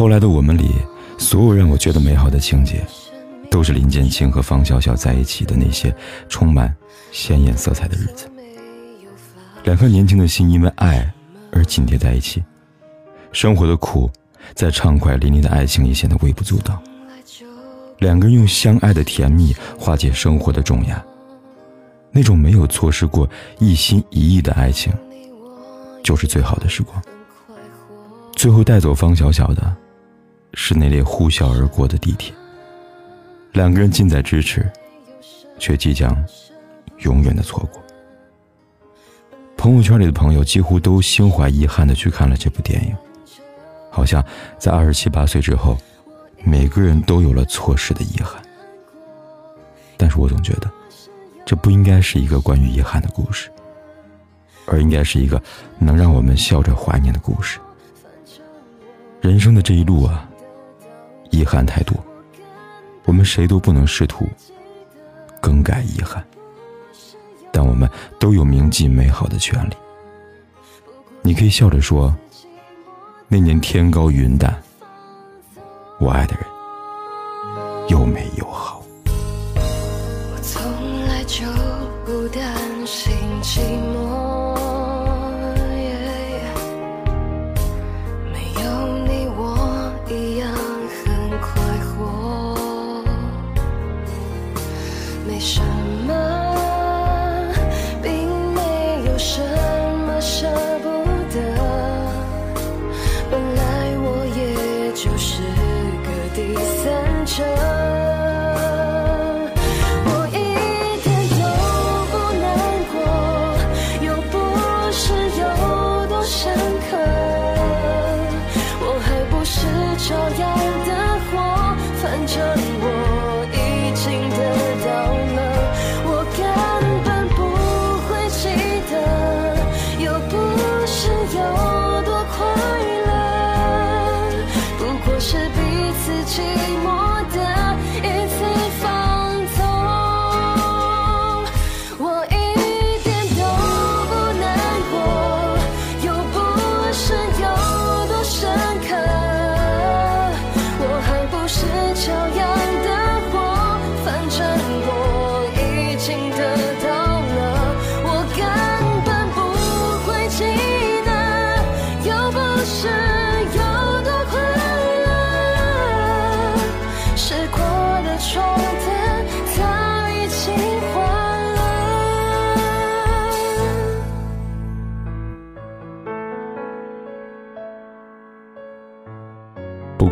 后来的我们里，所有让我觉得美好的情节，都是林建清和方小小在一起的那些充满鲜艳色彩的日子。两颗年轻的心因为爱而紧贴在一起，生活的苦在畅快淋漓的爱情里显得微不足道。两个人用相爱的甜蜜化解生活的重压。那种没有错失过一心一意的爱情，就是最好的时光。最后带走方小小的，是那列呼啸而过的地铁。两个人近在咫尺，却即将永远的错过。朋友圈里的朋友几乎都心怀遗憾的去看了这部电影，好像在二十七八岁之后，每个人都有了错失的遗憾。但是我总觉得。这不应该是一个关于遗憾的故事，而应该是一个能让我们笑着怀念的故事。人生的这一路啊，遗憾太多，我们谁都不能试图更改遗憾，但我们都有铭记美好的权利。你可以笑着说：“那年天高云淡，我爱的人又美又好从来。”就不担心寂寞，没什么，